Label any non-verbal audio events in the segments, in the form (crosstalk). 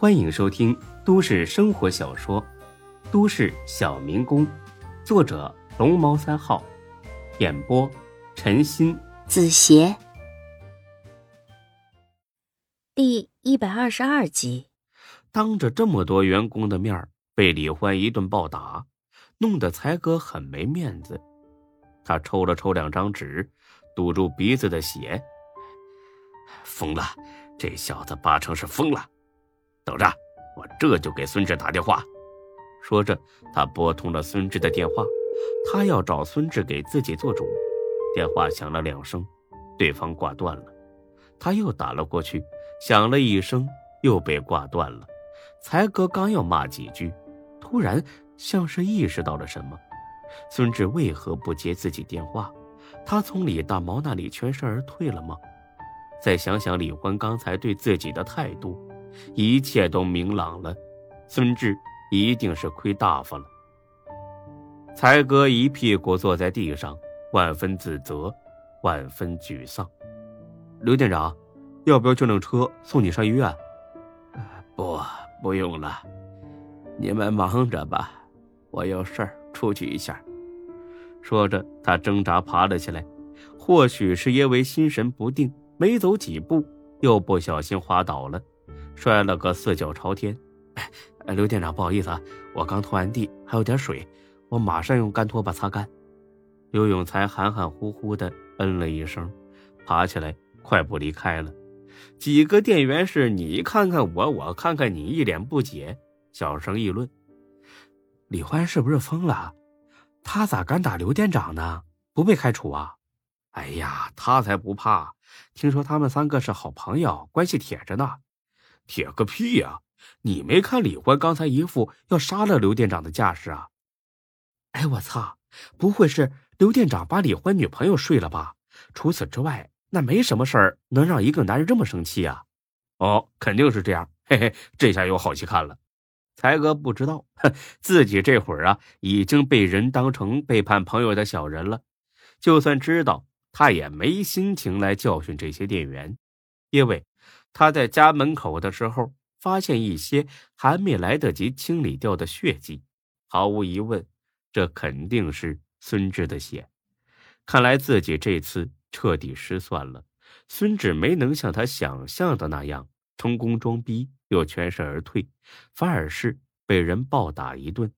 欢迎收听都市生活小说《都市小民工》，作者龙猫三号，演播陈鑫、子邪，第一百二十二集。当着这么多员工的面被李欢一顿暴打，弄得才哥很没面子。他抽了抽两张纸，堵住鼻子的血。疯了，这小子八成是疯了。等着，我这就给孙志打电话。说着，他拨通了孙志的电话，他要找孙志给自己做主。电话响了两声，对方挂断了。他又打了过去，响了一声，又被挂断了。才哥刚要骂几句，突然像是意识到了什么。孙志为何不接自己电话？他从李大毛那里全身而退了吗？再想想李欢刚才对自己的态度，一切都明朗了。孙志一定是亏大发了。才哥一屁股坐在地上，万分自责，万分沮丧。刘店长，要不要叫辆车送你上医院？不，不用了，你们忙着吧，我有事儿出去一下。说着，他挣扎爬了起来，或许是因为心神不定，没走几步又不小心滑倒了，摔了个四脚朝天。哎，刘店长，不好意思啊，我刚拖完地，还有点水，我马上用干拖把擦干。刘永才含含糊糊的嗯了一声，爬起来，快步离开了。几个店员是你看看我，我看看你，一脸不解，小声议论：“李欢是不是疯了？”他咋敢打刘店长呢？不被开除啊？哎呀，他才不怕！听说他们三个是好朋友，关系铁着呢。铁个屁呀！你没看李欢刚才一副要杀了刘店长的架势啊？哎，我操！不会是刘店长把李欢女朋友睡了吧？除此之外，那没什么事儿能让一个男人这么生气啊？哦，肯定是这样。嘿嘿，这下有好戏看了。才哥不知道，自己这会儿啊已经被人当成背叛朋友的小人了。就算知道，他也没心情来教训这些店员，因为他在家门口的时候发现一些还没来得及清理掉的血迹，毫无疑问，这肯定是孙志的血。看来自己这次彻底失算了。孙志没能像他想象的那样成功装逼。又全身而退，反而是被人暴打一顿。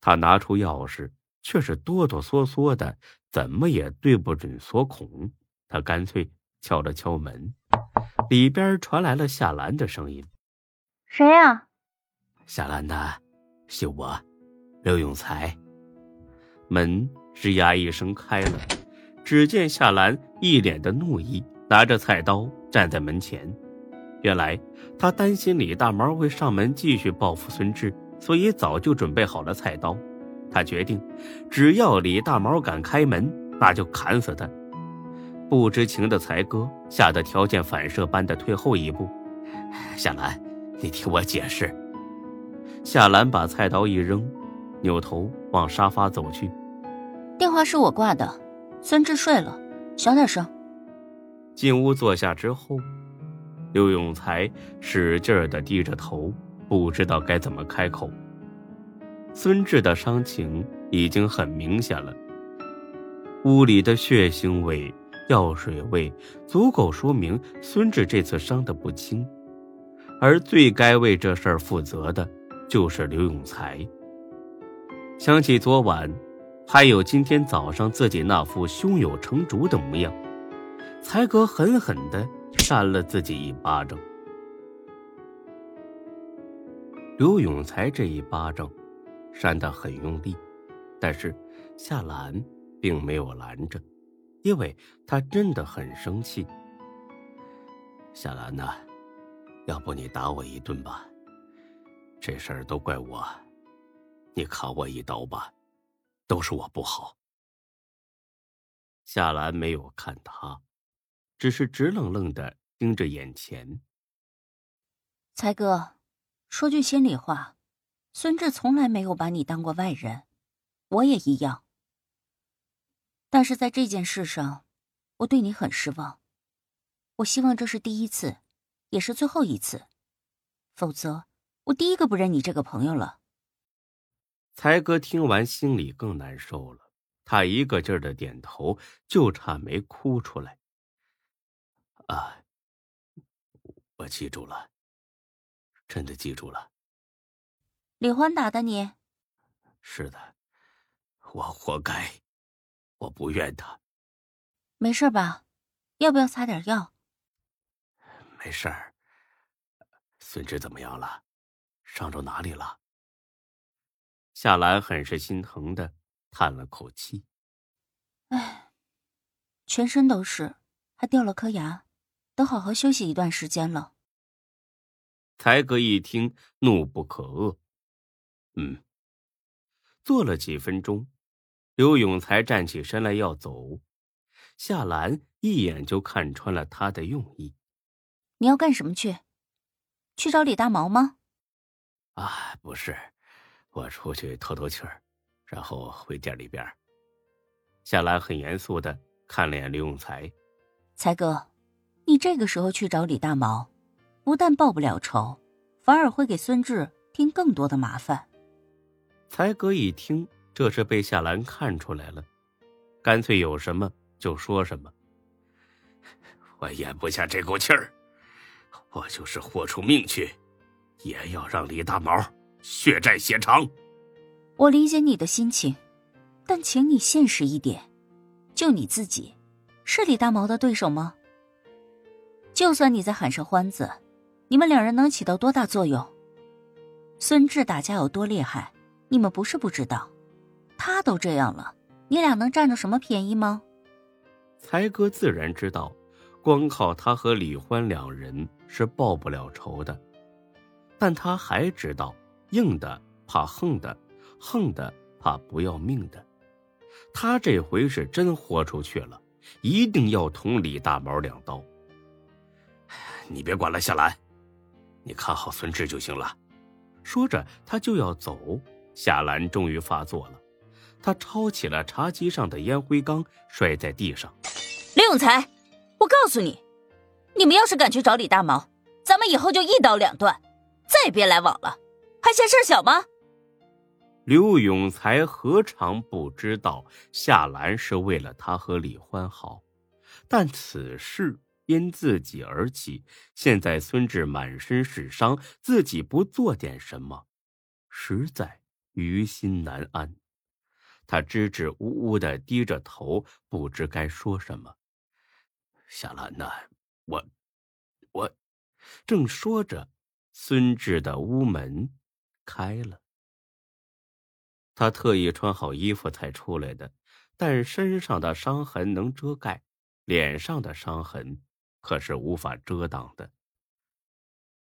他拿出钥匙，却是哆哆嗦嗦的，怎么也对不准锁孔。他干脆敲了敲门，里边传来了夏兰的声音：“谁呀？”“夏兰呐，是我，刘永才。”门吱呀一声开了，只见夏兰一脸的怒意，拿着菜刀站在门前。原来他担心李大毛会上门继续报复孙志，所以早就准备好了菜刀。他决定，只要李大毛敢开门，那就砍死他。不知情的才哥吓得条件反射般的退后一步。夏兰，你听我解释。夏兰把菜刀一扔，扭头往沙发走去。电话是我挂的，孙志睡了，小点声。进屋坐下之后。刘永才使劲儿的低着头，不知道该怎么开口。孙志的伤情已经很明显了，屋里的血腥味、药水味，足够说明孙志这次伤的不轻。而最该为这事儿负责的，就是刘永才。想起昨晚，还有今天早上自己那副胸有成竹的模样，才哥狠狠的。扇了自己一巴掌。刘永才这一巴掌，扇得很用力，但是夏兰并没有拦着，因为他真的很生气。夏兰呐，要不你打我一顿吧？这事儿都怪我，你砍我一刀吧，都是我不好。夏兰没有看他。只是直愣愣的盯着眼前。才哥，说句心里话，孙志从来没有把你当过外人，我也一样。但是在这件事上，我对你很失望。我希望这是第一次，也是最后一次，否则我第一个不认你这个朋友了。才哥听完心里更难受了，他一个劲儿的点头，就差没哭出来。啊，我记住了，真的记住了。李欢打的你？是的，我活该，我不怨他。没事吧？要不要擦点药？没事儿。孙志怎么样了？伤着哪里了？夏兰很是心疼的叹了口气：“哎，全身都是，还掉了颗牙，得好好休息一段时间了。”才哥一听，怒不可遏。嗯，坐了几分钟，刘永才站起身来要走。夏兰一眼就看穿了他的用意。你要干什么去？去找李大毛吗？啊，不是，我出去透透气儿，然后回店里边。夏兰很严肃的看了眼刘永才。才哥，你这个时候去找李大毛，不但报不了仇，反而会给孙志添更多的麻烦。才哥一听，这是被夏兰看出来了，干脆有什么。就说什么，我咽不下这口气儿，我就是豁出命去，也要让李大毛血债血偿。我理解你的心情，但请你现实一点，就你自己，是李大毛的对手吗？就算你再喊上欢子，你们两人能起到多大作用？孙志打架有多厉害，你们不是不知道，他都这样了，你俩能占着什么便宜吗？才哥自然知道，光靠他和李欢两人是报不了仇的，但他还知道，硬的怕横的，横的怕不要命的。他这回是真豁出去了，一定要捅李大毛两刀。你别管了，夏兰，你看好孙志就行了。说着，他就要走，夏兰终于发作了。他抄起了茶几上的烟灰缸，摔在地上。刘永才，我告诉你，你们要是敢去找李大毛，咱们以后就一刀两断，再也别来往了，还嫌事儿小吗？刘永才何尝不知道夏兰是为了他和李欢好，但此事因自己而起，现在孙志满身是伤，自己不做点什么，实在于心难安。他支支吾吾的低着头，不知该说什么。夏兰呐，我，我，正说着，孙志的屋门开了。他特意穿好衣服才出来的，但身上的伤痕能遮盖，脸上的伤痕可是无法遮挡的。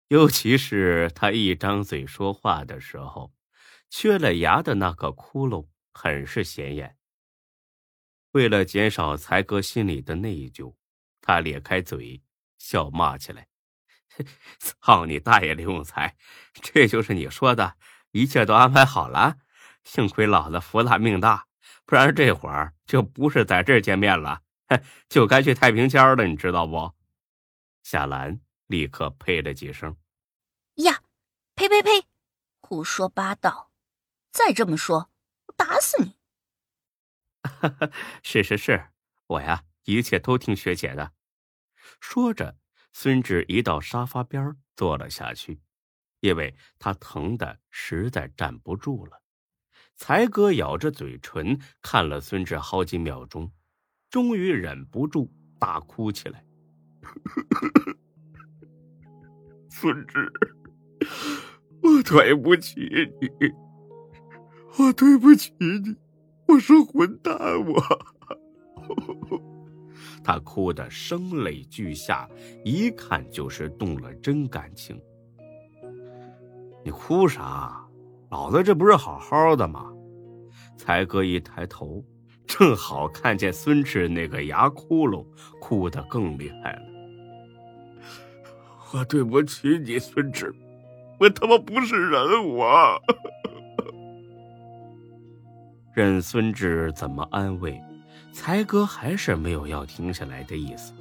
尤其是他一张嘴说话的时候，缺了牙的那个窟窿。很是显眼。为了减少才哥心里的内疚，他咧开嘴笑骂起来：“操你大爷，刘永才，这就是你说的一切都安排好了？幸亏老子福大命大，不然这会儿就不是在这儿见面了，就该去太平间了，你知道不？”夏兰立刻呸了几声：“呀，呸呸呸，胡说八道！再这么说。”打死你！(laughs) 是是是，我呀，一切都听学姐的。说着，孙志移到沙发边坐了下去，因为他疼的实在站不住了。才哥咬着嘴唇看了孙志好几秒钟，终于忍不住大哭起来：“ (laughs) 孙志，我对不起你。”我对不起你，我是混蛋，我。(laughs) 他哭得声泪俱下，一看就是动了真感情。你哭啥？老子这不是好好的吗？才哥一抬头，正好看见孙志那个牙窟窿，哭得更厉害了。我对不起你，孙志，我他妈不是人，我。任孙志怎么安慰，才哥还是没有要停下来的意思。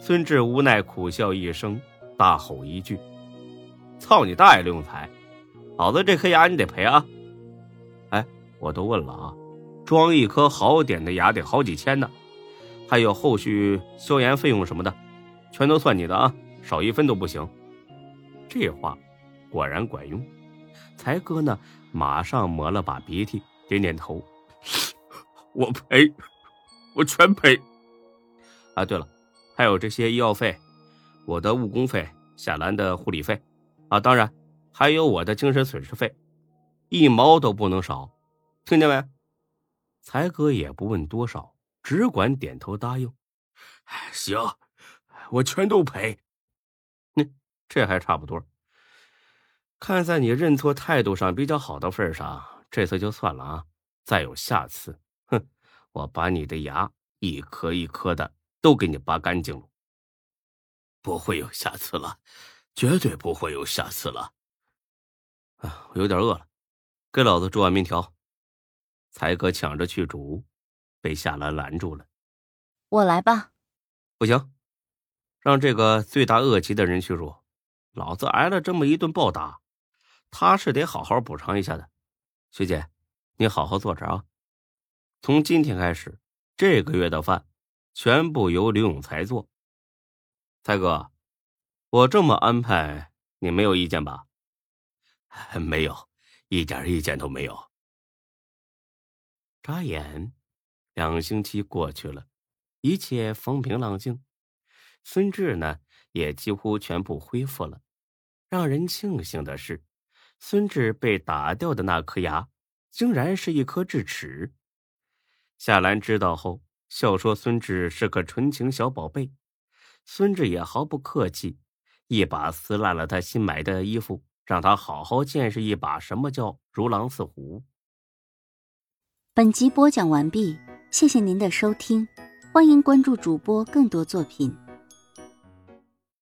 孙志无奈苦笑一声，大吼一句：“操你大爷，刘永才！老子这颗牙你得赔啊！哎，我都问了啊，装一颗好点的牙得好几千呢，还有后续消炎费用什么的，全都算你的啊，少一分都不行。这话果然管用，才哥呢马上抹了把鼻涕，点点头，我赔，我全赔。啊，对了，还有这些医药费，我的误工费，夏兰的护理费，啊，当然还有我的精神损失费，一毛都不能少，听见没？才哥也不问多少，只管点头答应。行，我全都赔。那这还差不多。看在你认错态度上比较好的份上，这次就算了啊。再有下次，哼，我把你的牙一颗一颗的。都给你拔干净了，不会有下次了，绝对不会有下次了。啊，我有点饿了，给老子煮碗面条。才哥抢着去煮，被夏兰拦住了。我来吧。不行，让这个罪大恶极的人去煮。老子挨了这么一顿暴打，他是得好好补偿一下的。学姐，你好好坐着啊。从今天开始，这个月的饭。全部由刘永才做。才哥，我这么安排，你没有意见吧？(laughs) 没有，一点意见都没有。眨眼，两星期过去了，一切风平浪静。孙志呢，也几乎全部恢复了。让人庆幸的是，孙志被打掉的那颗牙，竟然是一颗智齿。夏兰知道后。笑说：“孙志是个纯情小宝贝。”孙志也毫不客气，一把撕烂了他新买的衣服，让他好好见识一把什么叫如狼似虎。本集播讲完毕，谢谢您的收听，欢迎关注主播更多作品。